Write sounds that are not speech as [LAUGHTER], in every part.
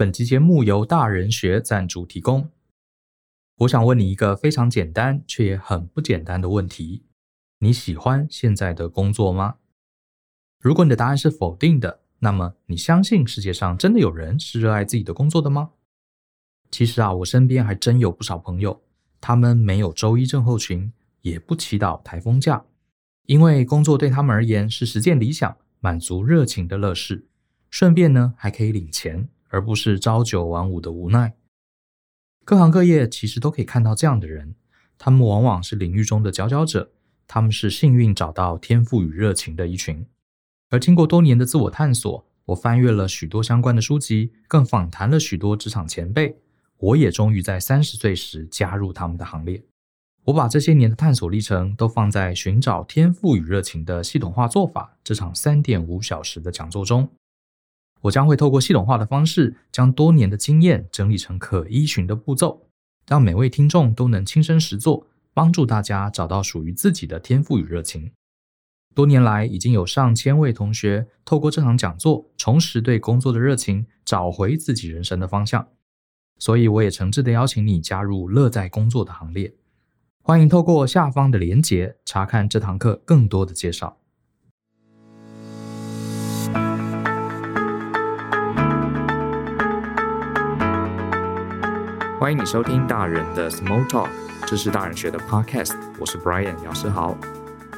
本期节目由大人学赞助提供。我想问你一个非常简单却也很不简单的问题：你喜欢现在的工作吗？如果你的答案是否定的，那么你相信世界上真的有人是热爱自己的工作的吗？其实啊，我身边还真有不少朋友，他们没有周一症候群，也不祈祷台风假，因为工作对他们而言是实践理想、满足热情的乐事。顺便呢，还可以领钱，而不是朝九晚五的无奈。各行各业其实都可以看到这样的人，他们往往是领域中的佼佼者，他们是幸运找到天赋与热情的一群。而经过多年的自我探索，我翻阅了许多相关的书籍，更访谈了许多职场前辈，我也终于在三十岁时加入他们的行列。我把这些年的探索历程都放在《寻找天赋与热情的系统化做法》这场三点五小时的讲座中。我将会透过系统化的方式，将多年的经验整理成可依循的步骤，让每位听众都能亲身实作，帮助大家找到属于自己的天赋与热情。多年来，已经有上千位同学透过这场讲座，重拾对工作的热情，找回自己人生的方向。所以，我也诚挚的邀请你加入乐在工作的行列。欢迎透过下方的连结，查看这堂课更多的介绍。欢迎你收听大人的 Small Talk，这是大人学的 Podcast，我是 Brian 姚诗豪。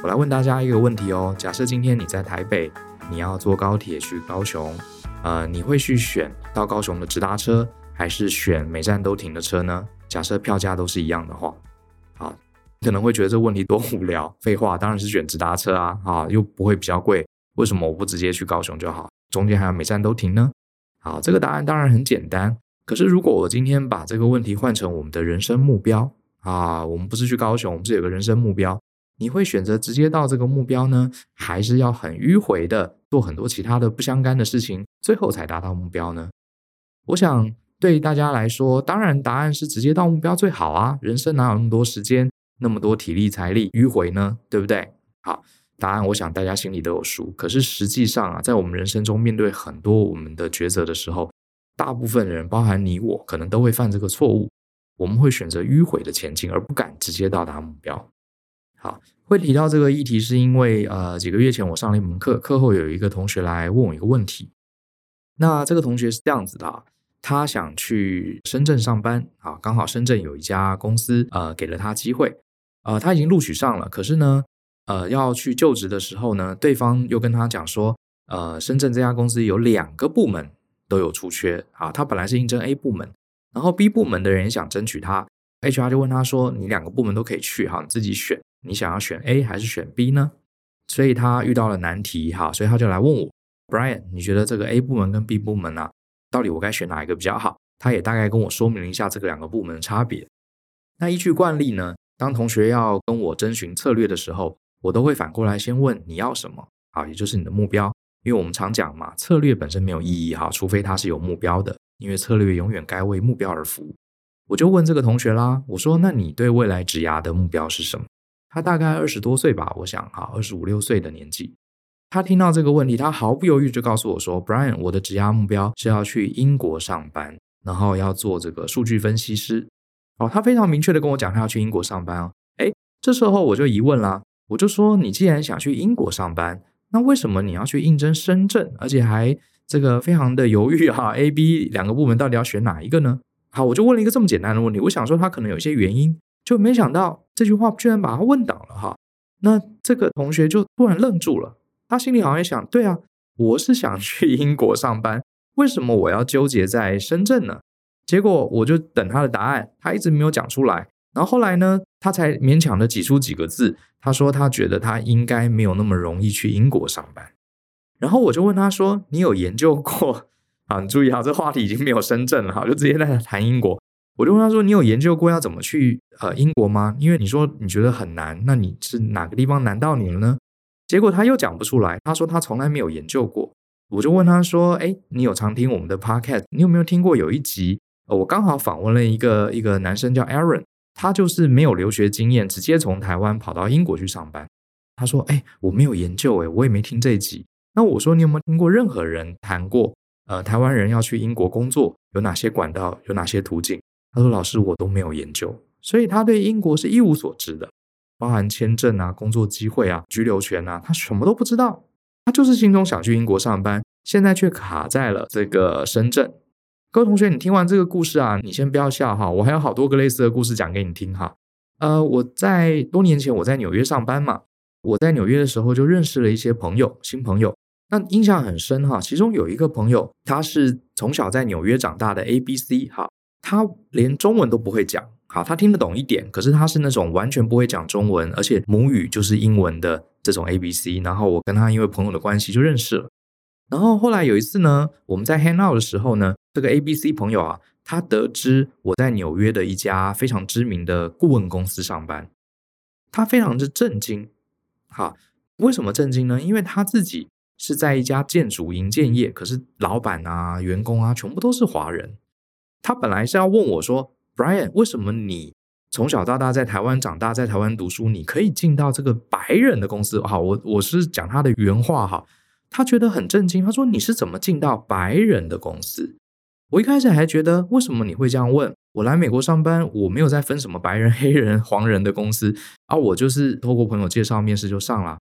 我来问大家一个问题哦：假设今天你在台北，你要坐高铁去高雄，呃，你会去选到高雄的直达车，还是选每站都停的车呢？假设票价都是一样的话，好，你可能会觉得这问题多无聊。废话，当然是选直达车啊，啊，又不会比较贵，为什么我不直接去高雄就好？中间还要每站都停呢？好，这个答案当然很简单。可是，如果我今天把这个问题换成我们的人生目标啊，我们不是去高雄，我们是有个人生目标，你会选择直接到这个目标呢，还是要很迂回的做很多其他的不相干的事情，最后才达到目标呢？我想对大家来说，当然答案是直接到目标最好啊，人生哪有那么多时间，那么多体力财力迂回呢？对不对？好，答案我想大家心里都有数。可是实际上啊，在我们人生中面对很多我们的抉择的时候，大部分人，包含你我，可能都会犯这个错误。我们会选择迂回的前进，而不敢直接到达目标。好，会提到这个议题，是因为呃，几个月前我上了一门课，课后有一个同学来问我一个问题。那这个同学是这样子的啊，他想去深圳上班啊，刚好深圳有一家公司呃给了他机会，呃，他已经录取上了，可是呢，呃，要去就职的时候呢，对方又跟他讲说，呃，深圳这家公司有两个部门。都有出缺啊！他本来是应征 A 部门，然后 B 部门的人也想争取他，HR 就问他说：“你两个部门都可以去哈，你自己选，你想要选 A 还是选 B 呢？”所以他遇到了难题哈，所以他就来问我：“Brian，你觉得这个 A 部门跟 B 部门啊，到底我该选哪一个比较好？”他也大概跟我说明了一下这个两个部门的差别。那依据惯例呢，当同学要跟我征询策略的时候，我都会反过来先问你要什么啊，也就是你的目标。因为我们常讲嘛，策略本身没有意义哈，除非它是有目标的。因为策略永远该为目标而服务。我就问这个同学啦，我说：“那你对未来职涯的目标是什么？”他大概二十多岁吧，我想哈，二十五六岁的年纪。他听到这个问题，他毫不犹豫就告诉我说：“Brian，我的职涯目标是要去英国上班，然后要做这个数据分析师。”哦，他非常明确的跟我讲，他要去英国上班哦。哎，这时候我就疑问啦，我就说：“你既然想去英国上班，”那为什么你要去应征深圳，而且还这个非常的犹豫哈？[LAUGHS] A、B 两个部门到底要选哪一个呢？好，我就问了一个这么简单的问题，我想说他可能有一些原因，就没想到这句话居然把他问倒了哈。那这个同学就突然愣住了，他心里好像想，对啊，我是想去英国上班，为什么我要纠结在深圳呢？结果我就等他的答案，他一直没有讲出来。然后后来呢，他才勉强的挤出几个字。他说他觉得他应该没有那么容易去英国上班。然后我就问他说：“你有研究过？”啊，你注意哈，这话题已经没有深圳了哈，就直接在谈英国。我就问他说：“你有研究过要怎么去呃英国吗？因为你说你觉得很难，那你是哪个地方难到你了呢？”结果他又讲不出来。他说他从来没有研究过。我就问他说：“哎，你有常听我们的 podcast？你有没有听过有一集？呃，我刚好访问了一个一个男生叫 Aaron。”他就是没有留学经验，直接从台湾跑到英国去上班。他说：“哎，我没有研究，哎，我也没听这一集。”那我说：“你有没有听过任何人谈过呃，台湾人要去英国工作有哪些管道，有哪些途径？他说：“老师，我都没有研究，所以他对英国是一无所知的，包含签证啊、工作机会啊、居留权啊，他什么都不知道。他就是心中想去英国上班，现在却卡在了这个深圳。各位同学，你听完这个故事啊，你先不要笑哈，我还有好多个类似的故事讲给你听哈。呃，我在多年前我在纽约上班嘛，我在纽约的时候就认识了一些朋友，新朋友。”那印象很深哈，其中有一个朋友，他是从小在纽约长大的 ABC 哈，他连中文都不会讲，好，他听得懂一点，可是他是那种完全不会讲中文，而且母语就是英文的这种 ABC。然后我跟他因为朋友的关系就认识了，然后后来有一次呢，我们在 hang out 的时候呢，这个 ABC 朋友啊，他得知我在纽约的一家非常知名的顾问公司上班，他非常的震惊，哈，为什么震惊呢？因为他自己。是在一家建筑营建业，可是老板啊、员工啊，全部都是华人。他本来是要问我说：“Brian，为什么你从小到大在台湾长大，在台湾读书，你可以进到这个白人的公司？”好，我我是讲他的原话哈。他觉得很震惊，他说：“你是怎么进到白人的公司？”我一开始还觉得，为什么你会这样问？我来美国上班，我没有在分什么白人、[LAUGHS] 黑人、黄人的公司啊，我就是透过朋友介绍，面试就上了。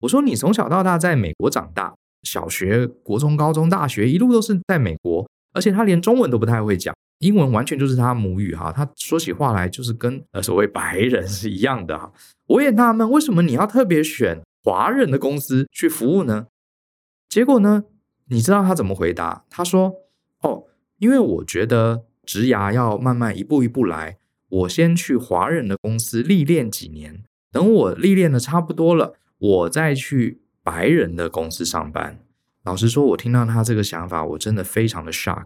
我说，你从小到大在美国长大，小学、国中、高中、大学一路都是在美国，而且他连中文都不太会讲，英文完全就是他母语哈。他说起话来就是跟呃所谓白人是一样的哈。我也纳闷，为什么你要特别选华人的公司去服务呢？结果呢，你知道他怎么回答？他说：“哦，因为我觉得职涯要慢慢一步一步来，我先去华人的公司历练几年，等我历练的差不多了。”我再去白人的公司上班。老实说，我听到他这个想法，我真的非常的 shock。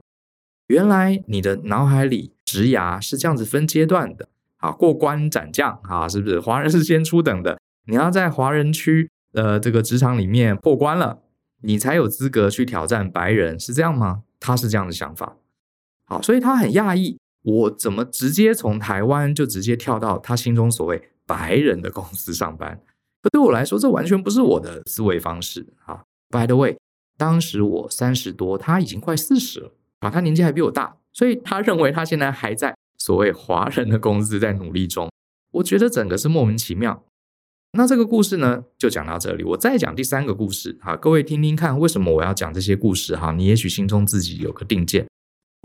原来你的脑海里职涯是这样子分阶段的，啊，过关斩将啊，是不是？华人是先初等的，你要在华人区呃这个职场里面破关了，你才有资格去挑战白人，是这样吗？他是这样的想法。好，所以他很讶异，我怎么直接从台湾就直接跳到他心中所谓白人的公司上班？可对我来说，这完全不是我的思维方式啊。By the way，当时我三十多，他已经快四十了啊，他年纪还比我大，所以他认为他现在还在所谓华人的公司在努力中。我觉得整个是莫名其妙。那这个故事呢，就讲到这里。我再讲第三个故事哈，各位听听看，为什么我要讲这些故事哈？你也许心中自己有个定见。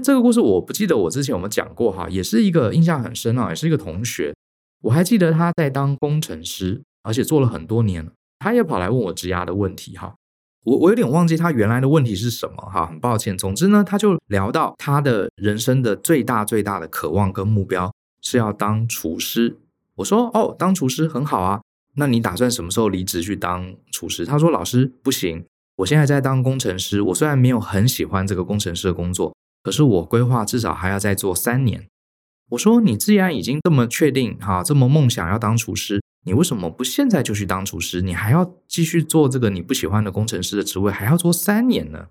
这个故事我不记得我之前有没有讲过哈，也是一个印象很深啊，也是一个同学，我还记得他在当工程师。而且做了很多年，他也跑来问我职涯的问题哈，我我有点忘记他原来的问题是什么哈，很抱歉。总之呢，他就聊到他的人生的最大最大的渴望跟目标是要当厨师。我说哦，当厨师很好啊，那你打算什么时候离职去当厨师？他说老师不行，我现在在当工程师，我虽然没有很喜欢这个工程师的工作，可是我规划至少还要再做三年。我说你既然已经这么确定哈，这么梦想要当厨师。你为什么不现在就去当厨师？你还要继续做这个你不喜欢的工程师的职位，还要做三年呢？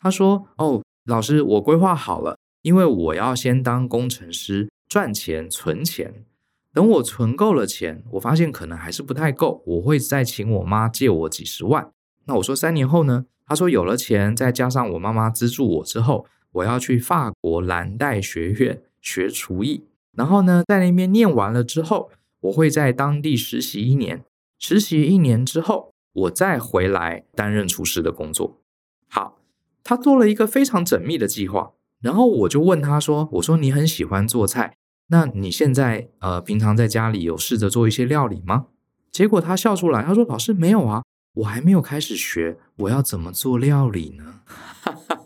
他说：“哦，老师，我规划好了，因为我要先当工程师赚钱存钱，等我存够了钱，我发现可能还是不太够，我会再请我妈借我几十万。那我说三年后呢？他说有了钱，再加上我妈妈资助我之后，我要去法国蓝带学院学厨艺，然后呢，在那边念完了之后。”我会在当地实习一年，实习一年之后，我再回来担任厨师的工作。好，他做了一个非常缜密的计划，然后我就问他说：“我说你很喜欢做菜，那你现在呃平常在家里有试着做一些料理吗？”结果他笑出来，他说：“老师没有啊，我还没有开始学，我要怎么做料理呢？” [LAUGHS]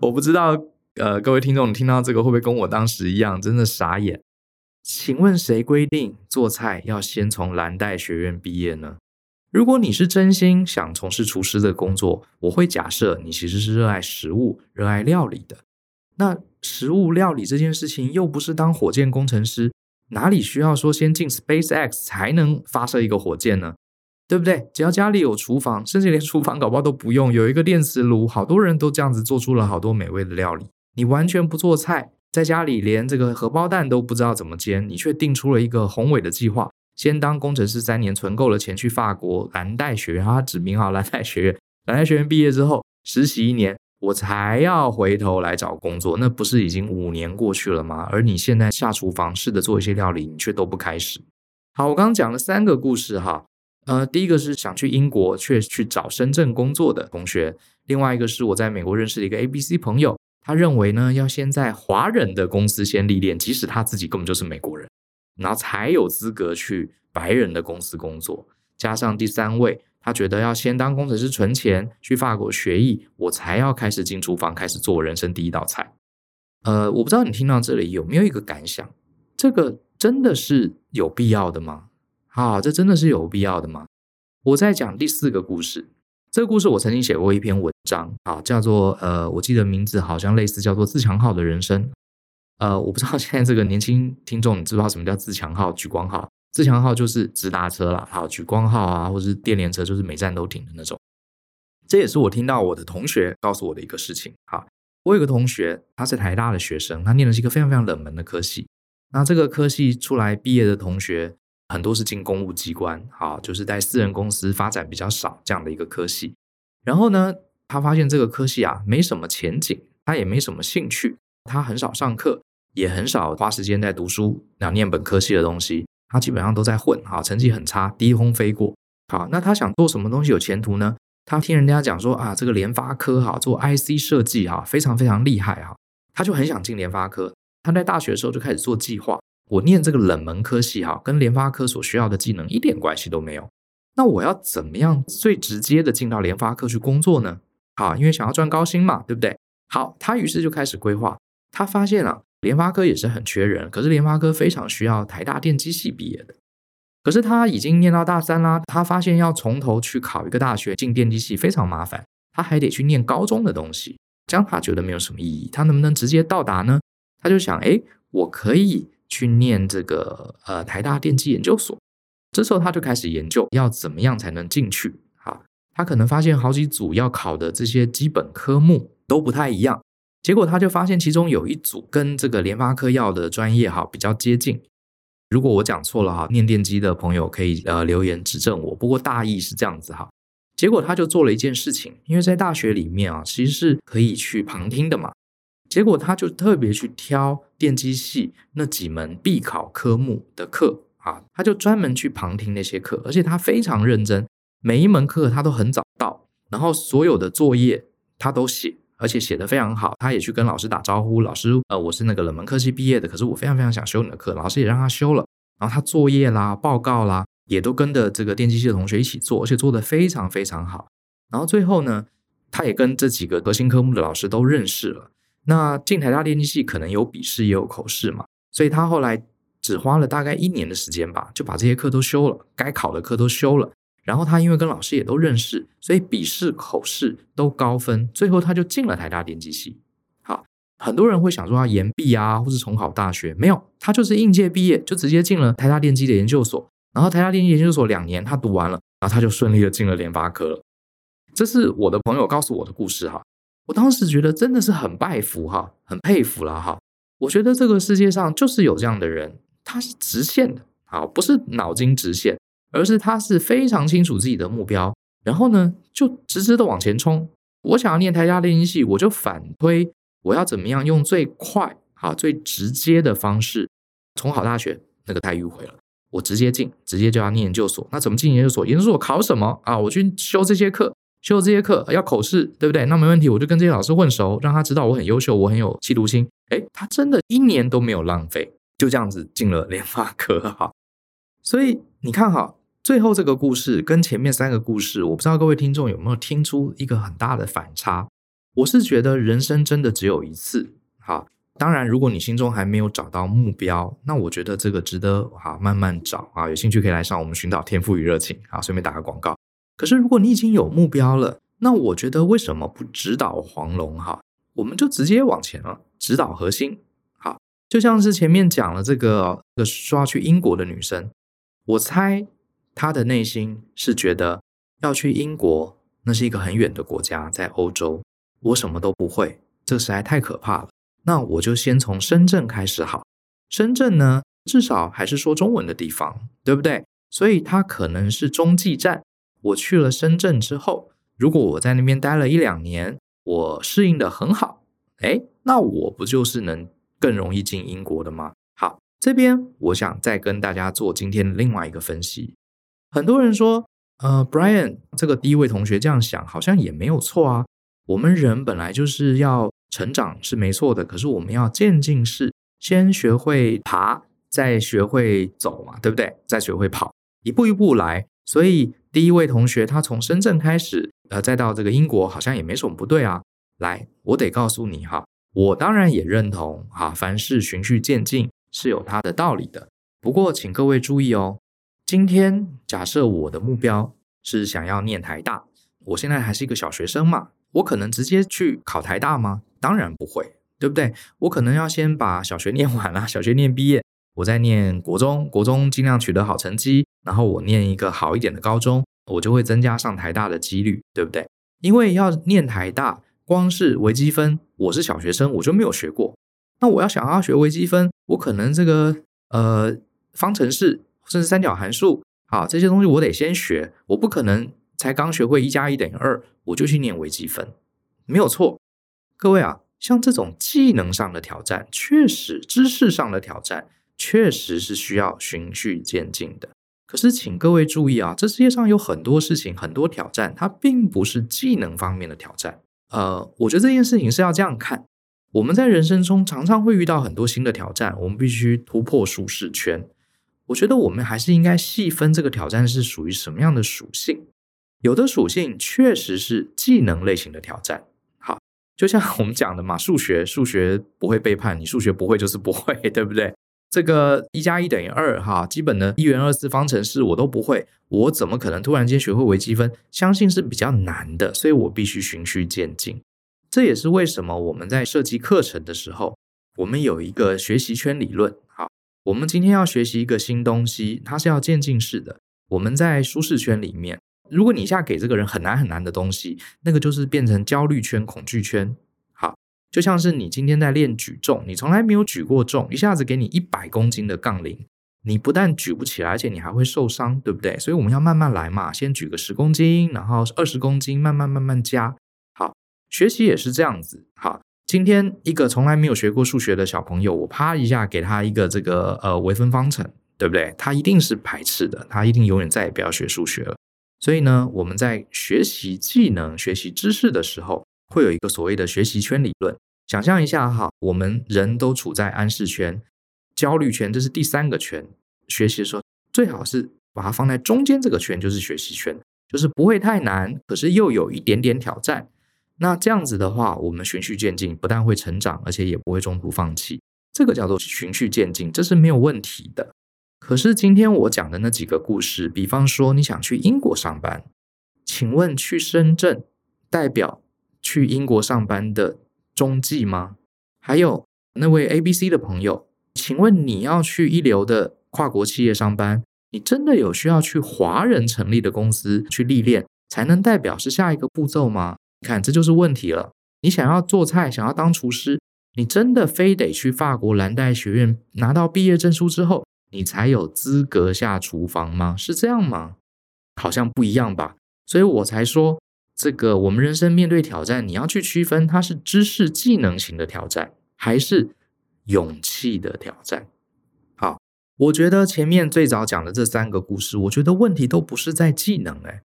我不知道，呃，各位听众，你听到这个会不会跟我当时一样，真的傻眼？请问谁规定做菜要先从蓝带学院毕业呢？如果你是真心想从事厨师的工作，我会假设你其实是热爱食物、热爱料理的。那食物料理这件事情又不是当火箭工程师，哪里需要说先进 SpaceX 才能发射一个火箭呢？对不对？只要家里有厨房，甚至连厨房搞不好都不用，有一个电磁炉，好多人都这样子做出了好多美味的料理。你完全不做菜。在家里连这个荷包蛋都不知道怎么煎，你却定出了一个宏伟的计划：先当工程师三年，存够了钱去法国蓝带学院，他指名好蓝带学院。蓝带学院毕业之后实习一年，我才要回头来找工作，那不是已经五年过去了吗？而你现在下厨房试着做一些料理，你却都不开始。好，我刚刚讲了三个故事哈，呃，第一个是想去英国却去找深圳工作的同学，另外一个是我在美国认识的一个 ABC 朋友，他认为呢要先在华人的公司先历练，即使他自己根本就是美国人，然后才有资格去白人的公司工作。加上第三位，他觉得要先当工程师存钱，去法国学艺，我才要开始进厨房，开始做人生第一道菜。呃，我不知道你听到这里有没有一个感想？这个真的是有必要的吗？啊，这真的是有必要的吗？我在讲第四个故事。这个故事我曾经写过一篇文章，啊，叫做呃，我记得名字好像类似叫做“自强号的人生”。呃，我不知道现在这个年轻听众你知不知道什么叫自强号、莒光号？自强号就是直达车啦，好，莒光号啊，或者是电联车，就是每站都停的那种。这也是我听到我的同学告诉我的一个事情。好，我有个同学，他是台大的学生，他念的是一个非常非常冷门的科系。那这个科系出来毕业的同学很多是进公务机关，啊，就是在私人公司发展比较少这样的一个科系。然后呢，他发现这个科系啊没什么前景，他也没什么兴趣，他很少上课，也很少花时间在读书，那念本科系的东西。他基本上都在混，哈，成绩很差，低空飞过。好，那他想做什么东西有前途呢？他听人家讲说啊，这个联发科哈做 IC 设计哈非常非常厉害哈，他就很想进联发科。他在大学的时候就开始做计划。我念这个冷门科系哈，跟联发科所需要的技能一点关系都没有。那我要怎么样最直接的进到联发科去工作呢？好，因为想要赚高薪嘛，对不对？好，他于是就开始规划。他发现啊。联发科也是很缺人，可是联发科非常需要台大电机系毕业的。可是他已经念到大三啦，他发现要从头去考一个大学进电机系非常麻烦，他还得去念高中的东西，这样他觉得没有什么意义。他能不能直接到达呢？他就想，诶，我可以去念这个呃台大电机研究所。这时候他就开始研究要怎么样才能进去。好，他可能发现好几组要考的这些基本科目都不太一样。结果他就发现其中有一组跟这个联发科要的专业哈比较接近。如果我讲错了哈，念电机的朋友可以呃留言指正我。不过大意是这样子哈。结果他就做了一件事情，因为在大学里面啊，其实是可以去旁听的嘛。结果他就特别去挑电机系那几门必考科目的课啊，他就专门去旁听那些课，而且他非常认真，每一门课他都很早到，然后所有的作业他都写。而且写得非常好，他也去跟老师打招呼。老师，呃，我是那个冷门科系毕业的，可是我非常非常想修你的课，老师也让他修了。然后他作业啦、报告啦，也都跟着这个电机系的同学一起做，而且做得非常非常好。然后最后呢，他也跟这几个核心科目的老师都认识了。那进台大电机系可能有笔试也有口试嘛，所以他后来只花了大概一年的时间吧，就把这些课都修了，该考的课都修了。然后他因为跟老师也都认识，所以笔试、口试都高分，最后他就进了台大电机系。好，很多人会想说他延毕啊，或是重考大学，没有，他就是应届毕业就直接进了台大电机的研究所。然后台大电机研究所两年他读完了，然后他就顺利的进了联发科了。这是我的朋友告诉我的故事哈，我当时觉得真的是很拜服哈，很佩服了哈。我觉得这个世界上就是有这样的人，他是直线的，好，不是脑筋直线。而是他是非常清楚自己的目标，然后呢，就直直的往前冲。我想要念台大电机系，我就反推我要怎么样用最快、啊最直接的方式从好大学，那个太迂回了。我直接进，直接就要念研究所。那怎么进研究所？研究所考什么啊？我去修这些课，修这些课要口试，对不对？那没问题，我就跟这些老师混熟，让他知道我很优秀，我很有企图心。诶，他真的一年都没有浪费，就这样子进了联发科哈。所以你看哈。最后这个故事跟前面三个故事，我不知道各位听众有没有听出一个很大的反差。我是觉得人生真的只有一次，好，当然如果你心中还没有找到目标，那我觉得这个值得哈慢慢找啊。有兴趣可以来上我们寻找天赋与热情，好，顺便打个广告。可是如果你已经有目标了，那我觉得为什么不直捣黄龙哈？我们就直接往前了，直捣核心。好，就像是前面讲了这个这个说要去英国的女生，我猜。她的内心是觉得要去英国，那是一个很远的国家，在欧洲，我什么都不会，这实在太可怕了。那我就先从深圳开始好。深圳呢，至少还是说中文的地方，对不对？所以它可能是中继站。我去了深圳之后，如果我在那边待了一两年，我适应得很好，诶，那我不就是能更容易进英国的吗？好，这边我想再跟大家做今天另外一个分析。很多人说，呃，Brian 这个第一位同学这样想，好像也没有错啊。我们人本来就是要成长是没错的，可是我们要渐进式，先学会爬，再学会走嘛，对不对？再学会跑，一步一步来。所以第一位同学他从深圳开始，呃，再到这个英国，好像也没什么不对啊。来，我得告诉你哈，我当然也认同哈，凡事循序渐进是有它的道理的。不过，请各位注意哦，今天假设我的目标是想要念台大，我现在还是一个小学生嘛。我可能直接去考台大吗？当然不会，对不对？我可能要先把小学念完了，小学念毕业，我再念国中，国中尽量取得好成绩，然后我念一个好一点的高中，我就会增加上台大的几率，对不对？因为要念台大，光是微积分，我是小学生，我就没有学过。那我要想要学微积分，我可能这个呃方程式甚至三角函数，好，这些东西我得先学，我不可能。才刚学会一加一等于二，我就去念微积分，没有错。各位啊，像这种技能上的挑战，确实知识上的挑战，确实是需要循序渐进的。可是，请各位注意啊，这世界上有很多事情，很多挑战，它并不是技能方面的挑战。呃，我觉得这件事情是要这样看：我们在人生中常常会遇到很多新的挑战，我们必须突破舒适圈。我觉得我们还是应该细分这个挑战是属于什么样的属性。有的属性确实是技能类型的挑战，好，就像我们讲的嘛，数学数学不会背叛你，数学不会就是不会，对不对？这个一加一等于二，哈，基本的一元二次方程式我都不会，我怎么可能突然间学会微积分？相信是比较难的，所以我必须循序渐进。这也是为什么我们在设计课程的时候，我们有一个学习圈理论。好，我们今天要学习一个新东西，它是要渐进式的。我们在舒适圈里面。如果你一下给这个人很难很难的东西，那个就是变成焦虑圈、恐惧圈。就像是你今天在练举重，你从来没有举过重，一下子给你一百公斤的杠铃，你不但举不起来，而且你还会受伤，对不对？所以我们要慢慢来嘛，先举个十公斤，然后二十公斤，慢慢慢慢加。好，学习也是这样子。好，今天一个从来没有学过数学的小朋友，我啪一下给他一个这个呃微分方程，对不对？他一定是排斥的，他一定永远再也不要学数学了。所以呢，我们在学习技能、学习知识的时候，会有一个所谓的学习圈理论。想象一下哈，我们人都处在安适圈、焦虑圈，这是第三个圈。学习的时候，最好是把它放在中间这个圈，就是学习圈，就是不会太难，可是又有一点点挑战。那这样子的话，我们循序渐进，不但会成长，而且也不会中途放弃。这个叫做循序渐进，这是没有问题的。可是今天我讲的那几个故事，比方说你想去英国上班，请问去深圳代表去英国上班的中继吗？还有那位 ABC 的朋友，请问你要去一流的跨国企业上班，你真的有需要去华人成立的公司去历练，才能代表是下一个步骤吗？你看，这就是问题了。你想要做菜，想要当厨师，你真的非得去法国蓝带学院拿到毕业证书之后，你才有资格下厨房吗？是这样吗？好像不一样吧。所以我才说，这个我们人生面对挑战，你要去区分它是知识技能型的挑战，还是勇气的挑战。好，我觉得前面最早讲的这三个故事，我觉得问题都不是在技能，诶，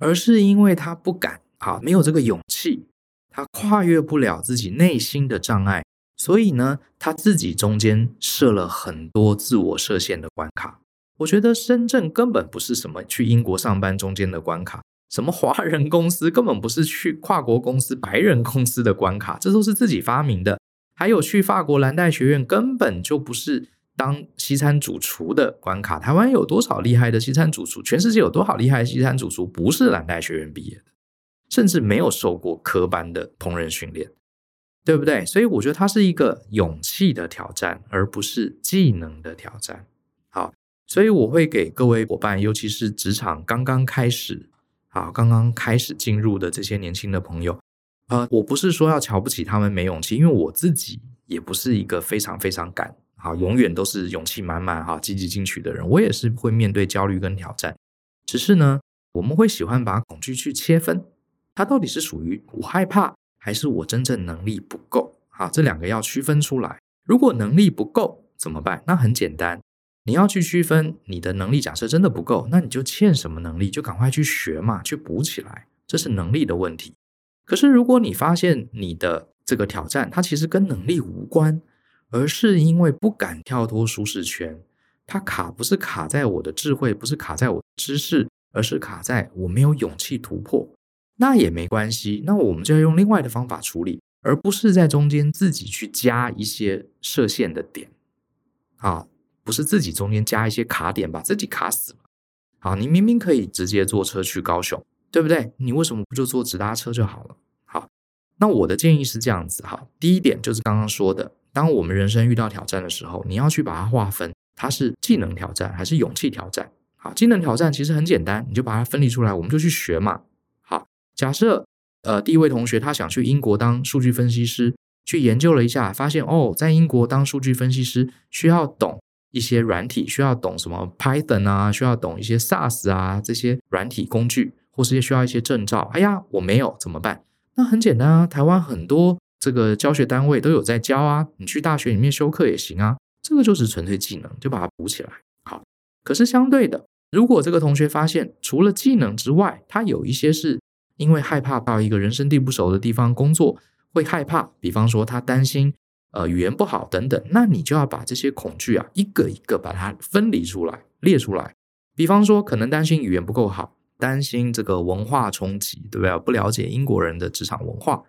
而是因为他不敢，好，没有这个勇气，他跨越不了自己内心的障碍。所以呢，他自己中间设了很多自我设限的关卡。我觉得深圳根本不是什么去英国上班中间的关卡，什么华人公司根本不是去跨国公司白人公司的关卡，这都是自己发明的。还有去法国蓝带学院根本就不是当西餐主厨的关卡。台湾有多少厉害的西餐主厨？全世界有多少厉害的西餐主厨不是蓝带学院毕业的，甚至没有受过科班的烹饪训练。对不对？所以我觉得它是一个勇气的挑战，而不是技能的挑战。好，所以我会给各位伙伴，尤其是职场刚刚开始，啊，刚刚开始进入的这些年轻的朋友，呃，我不是说要瞧不起他们没勇气，因为我自己也不是一个非常非常敢，啊，永远都是勇气满满，哈，积极进取的人。我也是会面对焦虑跟挑战，只是呢，我们会喜欢把恐惧去切分，它到底是属于我害怕。还是我真正能力不够？啊，这两个要区分出来。如果能力不够怎么办？那很简单，你要去区分你的能力。假设真的不够，那你就欠什么能力，就赶快去学嘛，去补起来。这是能力的问题。可是如果你发现你的这个挑战，它其实跟能力无关，而是因为不敢跳脱舒适圈，它卡不是卡在我的智慧，不是卡在我的知识，而是卡在我没有勇气突破。那也没关系，那我们就要用另外的方法处理，而不是在中间自己去加一些设限的点，啊，不是自己中间加一些卡点，把自己卡死了。好，你明明可以直接坐车去高雄，对不对？你为什么不就坐直达车就好了？好，那我的建议是这样子哈，第一点就是刚刚说的，当我们人生遇到挑战的时候，你要去把它划分，它是技能挑战还是勇气挑战？好，技能挑战其实很简单，你就把它分离出来，我们就去学嘛。好假设，呃，第一位同学他想去英国当数据分析师，去研究了一下，发现哦，在英国当数据分析师需要懂一些软体，需要懂什么 Python 啊，需要懂一些 SaaS 啊这些软体工具，或是需要一些证照。哎呀，我没有怎么办？那很简单啊，台湾很多这个教学单位都有在教啊，你去大学里面修课也行啊，这个就是纯粹技能，就把它补起来。好，可是相对的，如果这个同学发现除了技能之外，他有一些是。因为害怕到一个人生地不熟的地方工作，会害怕。比方说，他担心呃语言不好等等，那你就要把这些恐惧啊一个一个把它分离出来，列出来。比方说，可能担心语言不够好，担心这个文化冲击，对不对？不了解英国人的职场文化，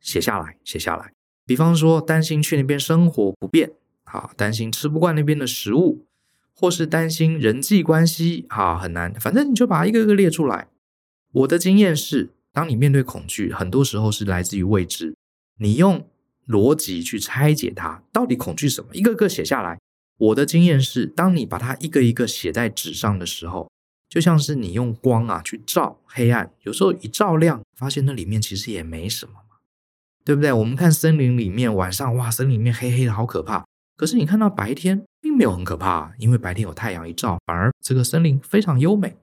写下来，写下来。比方说，担心去那边生活不便，啊，担心吃不惯那边的食物，或是担心人际关系，啊，很难。反正你就把它一个一个列出来。我的经验是，当你面对恐惧，很多时候是来自于未知。你用逻辑去拆解它，到底恐惧什么？一个个写下来。我的经验是，当你把它一个一个写在纸上的时候，就像是你用光啊去照黑暗，有时候一照亮，发现那里面其实也没什么嘛，对不对？我们看森林里面，晚上哇，森林里面黑黑的，好可怕。可是你看到白天，并没有很可怕，因为白天有太阳一照，反而这个森林非常优美。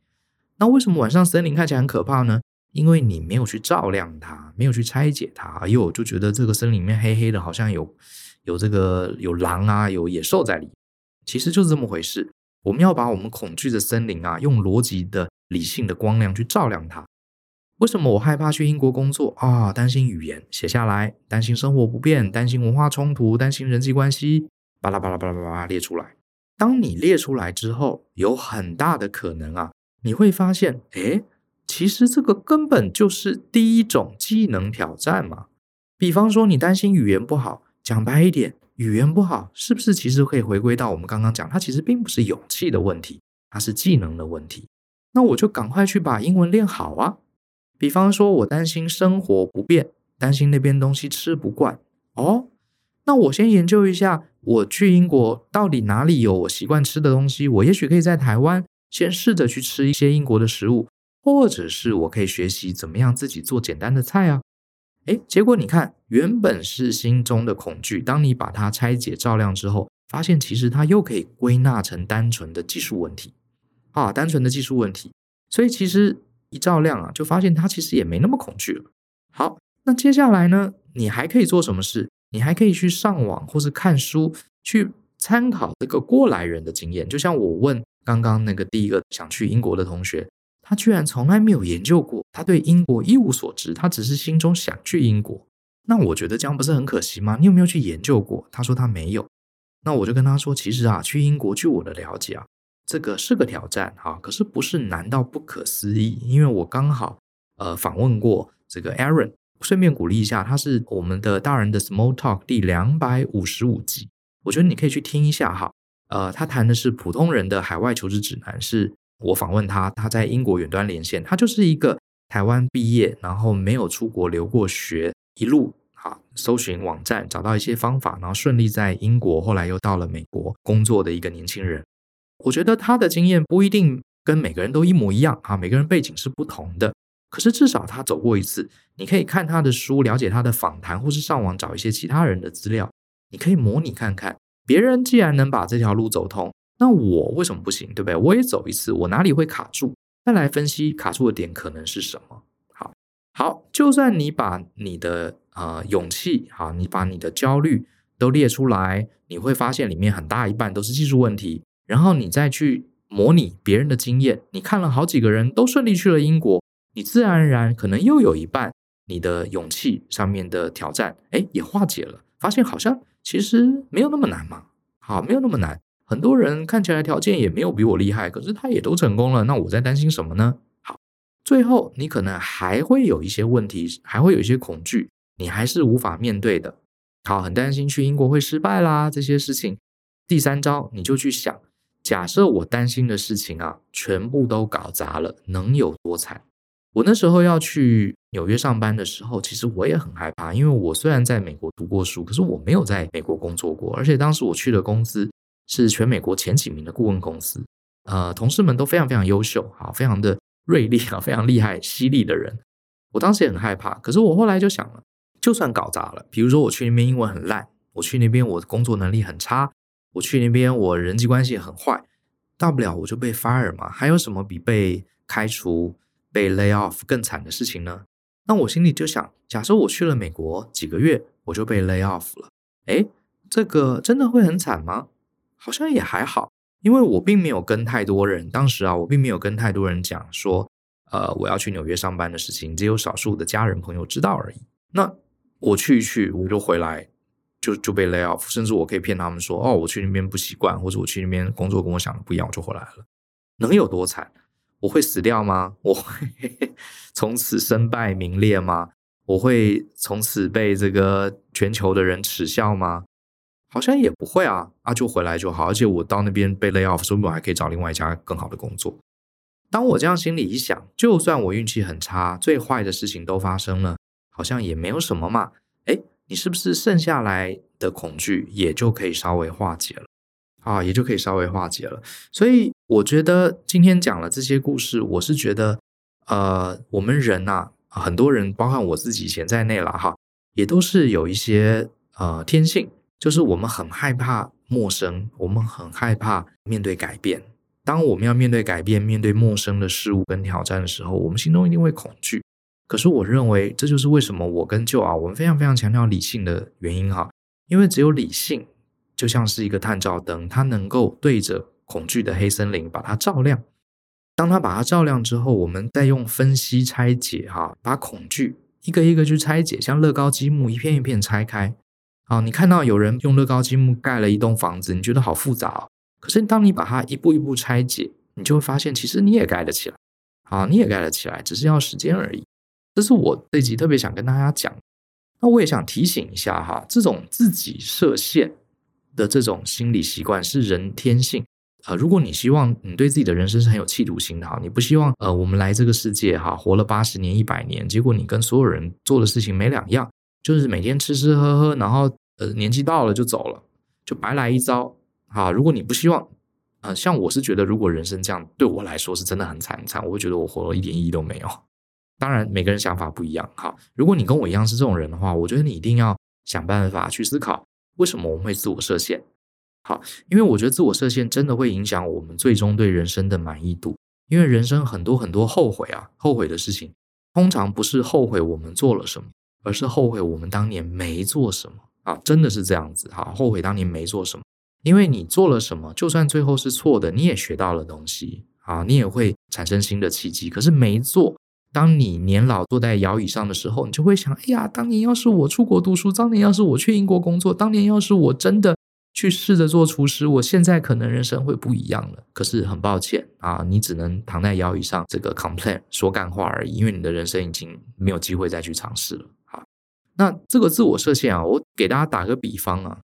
那为什么晚上森林看起来很可怕呢？因为你没有去照亮它，没有去拆解它，哎呦，就觉得这个森林里面黑黑的，好像有有这个有狼啊，有野兽在里。其实就是这么回事。我们要把我们恐惧的森林啊，用逻辑的理性的光亮去照亮它。为什么我害怕去英国工作啊？担心语言，写下来；担心生活不便，担心文化冲突，担心人际关系，巴拉巴拉巴拉巴拉列出来。当你列出来之后，有很大的可能啊。你会发现，诶，其实这个根本就是第一种技能挑战嘛。比方说，你担心语言不好，讲白一点，语言不好是不是其实可以回归到我们刚刚讲，它其实并不是勇气的问题，它是技能的问题。那我就赶快去把英文练好啊。比方说，我担心生活不便，担心那边东西吃不惯，哦，那我先研究一下，我去英国到底哪里有我习惯吃的东西，我也许可以在台湾。先试着去吃一些英国的食物，或者是我可以学习怎么样自己做简单的菜啊。诶，结果你看，原本是心中的恐惧，当你把它拆解照亮之后，发现其实它又可以归纳成单纯的技术问题啊，单纯的技术问题。所以其实一照亮啊，就发现它其实也没那么恐惧了。好，那接下来呢，你还可以做什么事？你还可以去上网或是看书，去参考这个过来人的经验。就像我问。刚刚那个第一个想去英国的同学，他居然从来没有研究过，他对英国一无所知，他只是心中想去英国。那我觉得这样不是很可惜吗？你有没有去研究过？他说他没有。那我就跟他说，其实啊，去英国，据我的了解啊，这个是个挑战啊，可是不是难到不可思议。因为我刚好呃访问过这个 Aaron，顺便鼓励一下，他是我们的大人的 Small Talk 第两百五十五集，我觉得你可以去听一下哈。呃，他谈的是普通人的海外求职指南，是我访问他，他在英国远端连线，他就是一个台湾毕业，然后没有出国留过学，一路啊搜寻网站找到一些方法，然后顺利在英国，后来又到了美国工作的一个年轻人。我觉得他的经验不一定跟每个人都一模一样啊，每个人背景是不同的，可是至少他走过一次，你可以看他的书，了解他的访谈，或是上网找一些其他人的资料，你可以模拟看看。别人既然能把这条路走通，那我为什么不行？对不对？我也走一次，我哪里会卡住？再来分析卡住的点可能是什么。好，好，就算你把你的呃勇气，好，你把你的焦虑都列出来，你会发现里面很大一半都是技术问题。然后你再去模拟别人的经验，你看了好几个人都顺利去了英国，你自然而然可能又有一半你的勇气上面的挑战，哎，也化解了，发现好像其实没有那么难嘛。好，没有那么难。很多人看起来条件也没有比我厉害，可是他也都成功了。那我在担心什么呢？好，最后你可能还会有一些问题，还会有一些恐惧，你还是无法面对的。好，很担心去英国会失败啦，这些事情。第三招，你就去想，假设我担心的事情啊，全部都搞砸了，能有多惨？我那时候要去纽约上班的时候，其实我也很害怕，因为我虽然在美国读过书，可是我没有在美国工作过，而且当时我去的公司是全美国前几名的顾问公司，呃，同事们都非常非常优秀，好，非常的锐利啊，非常厉害、犀利的人。我当时也很害怕，可是我后来就想了，就算搞砸了，比如说我去那边英文很烂，我去那边我的工作能力很差，我去那边我人际关系很坏，大不了我就被 fire 嘛，还有什么比被开除？被 lay off 更惨的事情呢？那我心里就想，假设我去了美国几个月，我就被 lay off 了。诶，这个真的会很惨吗？好像也还好，因为我并没有跟太多人，当时啊，我并没有跟太多人讲说，呃，我要去纽约上班的事情，只有少数的家人朋友知道而已。那我去一去，我就回来，就就被 lay off，甚至我可以骗他们说，哦，我去那边不习惯，或者我去那边工作跟我想的不一样，我就回来了。能有多惨？我会死掉吗？我会 [LAUGHS] 从此身败名裂吗？我会从此被这个全球的人耻笑吗？好像也不会啊，啊，就回来就好。而且我到那边被 lay off，说不定我还可以找另外一家更好的工作。当我这样心里一想，就算我运气很差，最坏的事情都发生了，好像也没有什么嘛。诶，你是不是剩下来的恐惧也就可以稍微化解了？啊，也就可以稍微化解了。所以我觉得今天讲了这些故事，我是觉得，呃，我们人呐，很多人，包括我自己以前在内了哈，也都是有一些呃天性，就是我们很害怕陌生，我们很害怕面对改变。当我们要面对改变、面对陌生的事物跟挑战的时候，我们心中一定会恐惧。可是我认为，这就是为什么我跟 Joe 啊，我们非常非常强调理性的原因哈，因为只有理性。就像是一个探照灯，它能够对着恐惧的黑森林把它照亮。当它把它照亮之后，我们再用分析拆解，哈，把恐惧一个一个去拆解，像乐高积木一片一片拆开。啊，你看到有人用乐高积木盖了一栋房子，你觉得好复杂哦。可是当你把它一步一步拆解，你就会发现，其实你也盖得起来。啊，你也盖得起来，只是要时间而已。这是我这集特别想跟大家讲。那我也想提醒一下哈，这种自己设限的这种心理习惯是人天性，呃，如果你希望你对自己的人生是很有企图心的哈，你不希望呃我们来这个世界哈活了八十年一百年，结果你跟所有人做的事情没两样，就是每天吃吃喝喝，然后呃年纪到了就走了，就白来一遭啊。如果你不希望，呃，像我是觉得如果人生这样对我来说是真的很惨很惨，我会觉得我活了一点意义都没有。[LAUGHS] 当然每个人想法不一样哈，如果你跟我一样是这种人的话，我觉得你一定要想办法去思考。为什么我们会自我设限？好，因为我觉得自我设限真的会影响我们最终对人生的满意度。因为人生很多很多后悔啊，后悔的事情，通常不是后悔我们做了什么，而是后悔我们当年没做什么啊，真的是这样子哈，后悔当年没做什么，因为你做了什么，就算最后是错的，你也学到了东西啊，你也会产生新的契机。可是没做。当你年老坐在摇椅上的时候，你就会想：哎呀，当年要是我出国读书，当年要是我去英国工作，当年要是我真的去试着做厨师，我现在可能人生会不一样了。可是很抱歉啊，你只能躺在摇椅上这个 complain 说干话而已，因为你的人生已经没有机会再去尝试了。那这个自我设限啊，我给大家打个比方啊，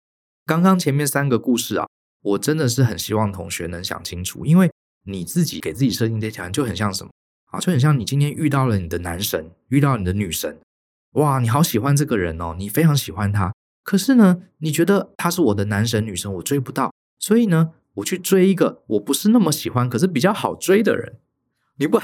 刚刚前面三个故事啊，我真的是很希望同学能想清楚，因为你自己给自己设定这条就很像什么啊？就很像你今天遇到了你的男神，遇到你的女神，哇，你好喜欢这个人哦，你非常喜欢他。可是呢，你觉得他是我的男神女神，我追不到，所以呢，我去追一个我不是那么喜欢，可是比较好追的人。你不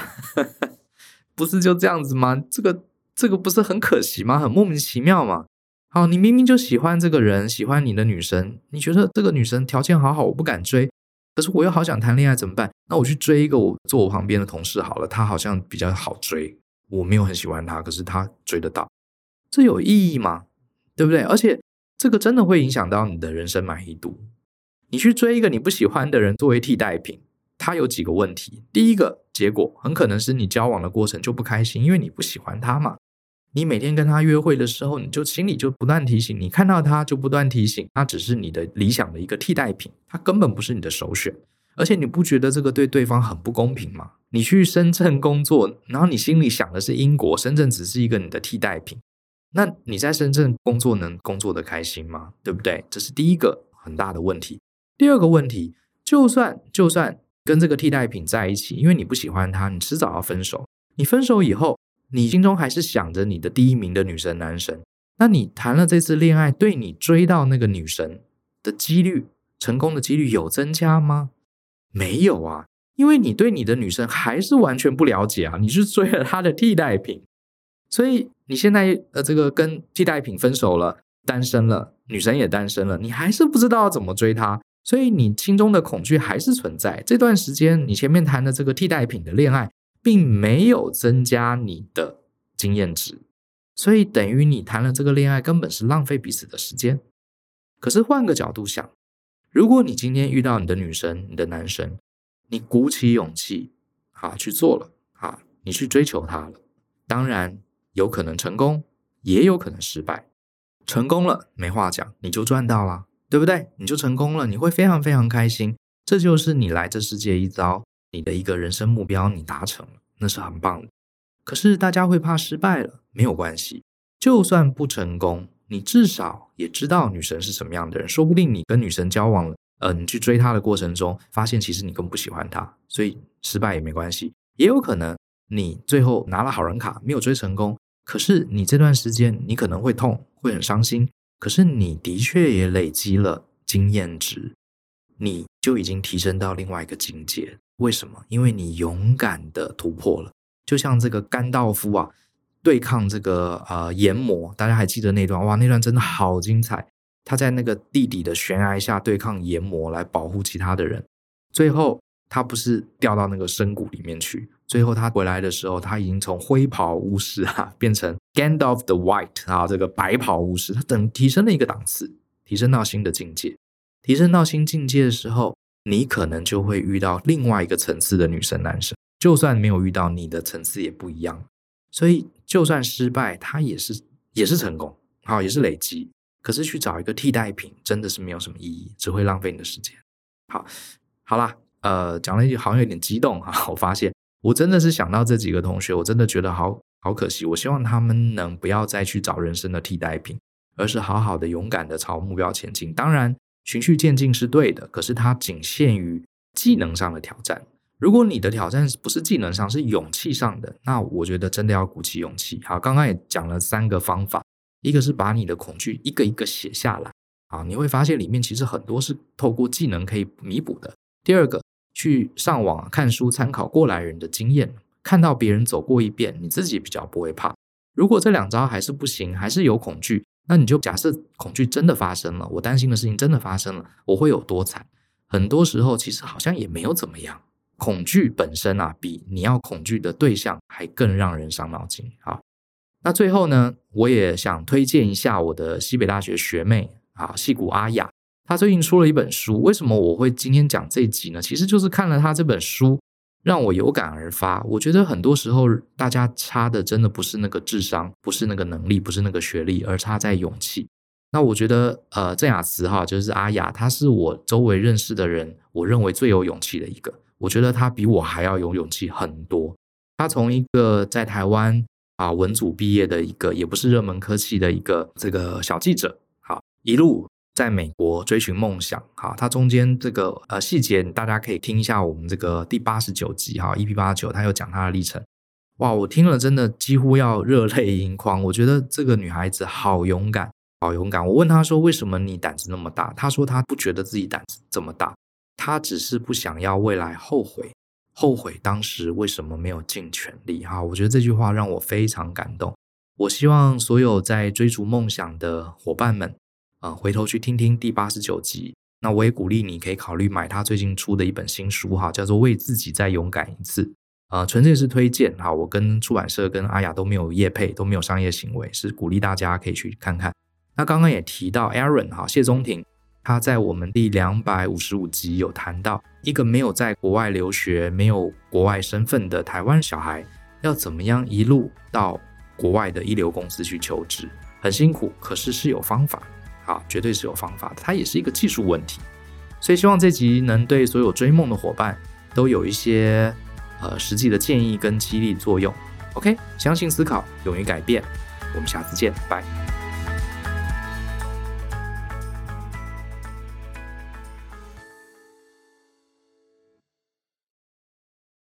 [LAUGHS] 不是就这样子吗？这个这个不是很可惜吗？很莫名其妙吗？好，你明明就喜欢这个人，喜欢你的女神，你觉得这个女神条件好好，我不敢追。可是我又好想谈恋爱，怎么办？那我去追一个我坐我旁边的同事好了，他好像比较好追，我没有很喜欢他，可是他追得到，这有意义吗？对不对？而且这个真的会影响到你的人生满意度。你去追一个你不喜欢的人作为替代品，他有几个问题。第一个结果很可能是你交往的过程就不开心，因为你不喜欢他嘛。你每天跟他约会的时候，你就心里就不断提醒，你看到他就不断提醒，他只是你的理想的一个替代品，他根本不是你的首选。而且你不觉得这个对对方很不公平吗？你去深圳工作，然后你心里想的是英国，深圳只是一个你的替代品，那你在深圳工作能工作的开心吗？对不对？这是第一个很大的问题。第二个问题，就算就算跟这个替代品在一起，因为你不喜欢他，你迟早要分手。你分手以后。你心中还是想着你的第一名的女神男神，那你谈了这次恋爱，对你追到那个女神的几率，成功的几率有增加吗？没有啊，因为你对你的女神还是完全不了解啊，你是追了她的替代品，所以你现在呃这个跟替代品分手了，单身了，女神也单身了，你还是不知道怎么追她，所以你心中的恐惧还是存在。这段时间你前面谈的这个替代品的恋爱。并没有增加你的经验值，所以等于你谈了这个恋爱根本是浪费彼此的时间。可是换个角度想，如果你今天遇到你的女神、你的男神，你鼓起勇气啊去做了啊，你去追求他了，当然有可能成功，也有可能失败。成功了没话讲，你就赚到了，对不对？你就成功了，你会非常非常开心。这就是你来这世界一遭。你的一个人生目标你达成了，那是很棒的。可是大家会怕失败了，没有关系，就算不成功，你至少也知道女神是什么样的人。说不定你跟女神交往了，呃，你去追她的过程中，发现其实你根本不喜欢她，所以失败也没关系。也有可能你最后拿了好人卡，没有追成功，可是你这段时间你可能会痛，会很伤心，可是你的确也累积了经验值，你就已经提升到另外一个境界。为什么？因为你勇敢的突破了，就像这个甘道夫啊，对抗这个呃炎魔，大家还记得那段？哇，那段真的好精彩！他在那个地底的悬崖下对抗炎魔，来保护其他的人。最后他不是掉到那个深谷里面去，最后他回来的时候，他已经从灰袍巫师啊变成 Gandalf the White 啊，这个白袍巫师，他等提升了一个档次，提升到新的境界。提升到新境界的时候。你可能就会遇到另外一个层次的女生男生，就算没有遇到，你的层次也不一样。所以，就算失败，它也是也是成功，好，也是累积。可是去找一个替代品，真的是没有什么意义，只会浪费你的时间。好，好啦，呃，讲了一句好像有点激动哈。我发现，我真的是想到这几个同学，我真的觉得好好可惜。我希望他们能不要再去找人生的替代品，而是好好的、勇敢的朝目标前进。当然。循序渐进是对的，可是它仅限于技能上的挑战。如果你的挑战不是技能上，是勇气上的，那我觉得真的要鼓起勇气。好，刚刚也讲了三个方法，一个是把你的恐惧一个一个写下来，啊，你会发现里面其实很多是透过技能可以弥补的。第二个，去上网看书，参考过来人的经验，看到别人走过一遍，你自己比较不会怕。如果这两招还是不行，还是有恐惧。那你就假设恐惧真的发生了，我担心的事情真的发生了，我会有多惨？很多时候其实好像也没有怎么样。恐惧本身啊，比你要恐惧的对象还更让人伤脑筋。好，那最后呢，我也想推荐一下我的西北大学学妹啊，矽谷阿雅，她最近出了一本书。为什么我会今天讲这集呢？其实就是看了她这本书。让我有感而发，我觉得很多时候大家差的真的不是那个智商，不是那个能力，不是那个学历，而差在勇气。那我觉得，呃，郑雅慈哈，就是阿雅，她是我周围认识的人，我认为最有勇气的一个。我觉得她比我还要有勇气很多。她从一个在台湾啊文组毕业的一个，也不是热门科系的一个这个小记者，好一路。在美国追寻梦想，哈，它中间这个呃细节，大家可以听一下我们这个第八十九集哈，EP 八十九，他有讲他的历程。哇，我听了真的几乎要热泪盈眶。我觉得这个女孩子好勇敢，好勇敢。我问她说：“为什么你胆子那么大？”她说：“她不觉得自己胆子这么大，她只是不想要未来后悔，后悔当时为什么没有尽全力。”哈，我觉得这句话让我非常感动。我希望所有在追逐梦想的伙伴们。啊、回头去听听第八十九集。那我也鼓励你可以考虑买他最近出的一本新书哈，叫做《为自己再勇敢一次》呃，纯粹是推荐哈。我跟出版社跟阿雅都没有业配，都没有商业行为，是鼓励大家可以去看看。那刚刚也提到 Aaron 哈，谢宗廷，他在我们第两百五十五集有谈到，一个没有在国外留学、没有国外身份的台湾小孩，要怎么样一路到国外的一流公司去求职，很辛苦，可是是有方法，啊，绝对是有方法的。它也是一个技术问题，所以希望这集能对所有追梦的伙伴都有一些呃实际的建议跟激励作用。OK，相信思考，勇于改变，我们下次见，拜。